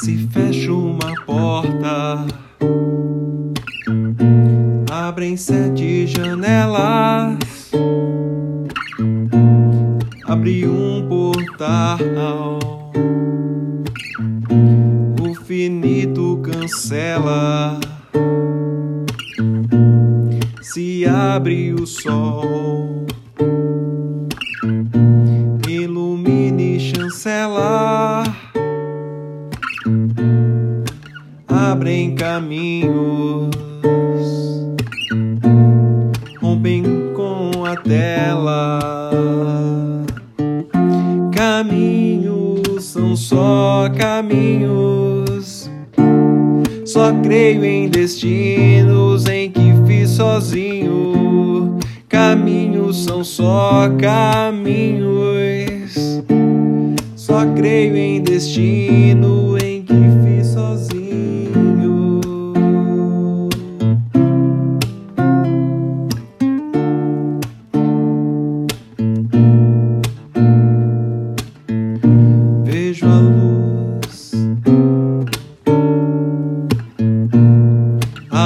se fecha uma porta, abrem sete janelas, abre um portal, o finito cancela. Se abre o sol. Abrem caminhos rompem com a tela. Caminhos são só caminhos. Só creio em destinos em que fiz sozinho. Caminhos são só caminhos. Só creio em destino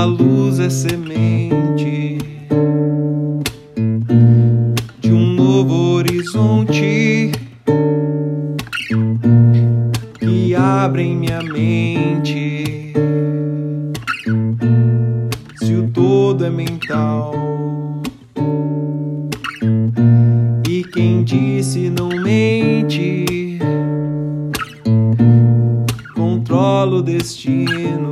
A luz é semente de um novo horizonte que abre em minha mente. Se o todo é mental. E quem disse não mente, controlo destinos, controlando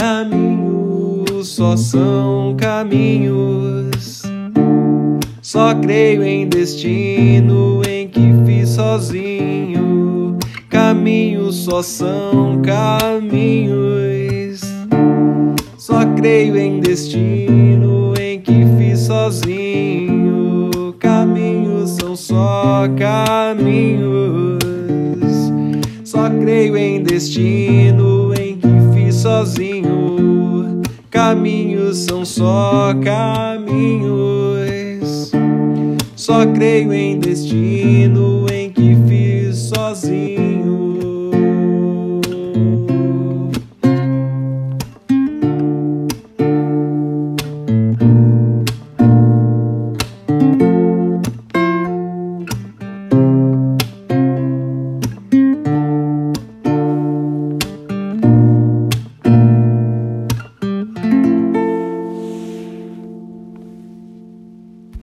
Caminhos só são caminhos, só creio em destino em que fiz sozinho. Caminhos só são caminhos. Só creio em destino em que fiz sozinho. Caminhos são só caminhos. Só creio em destino em sozinho. Caminhos são só caminhos. Só creio em destino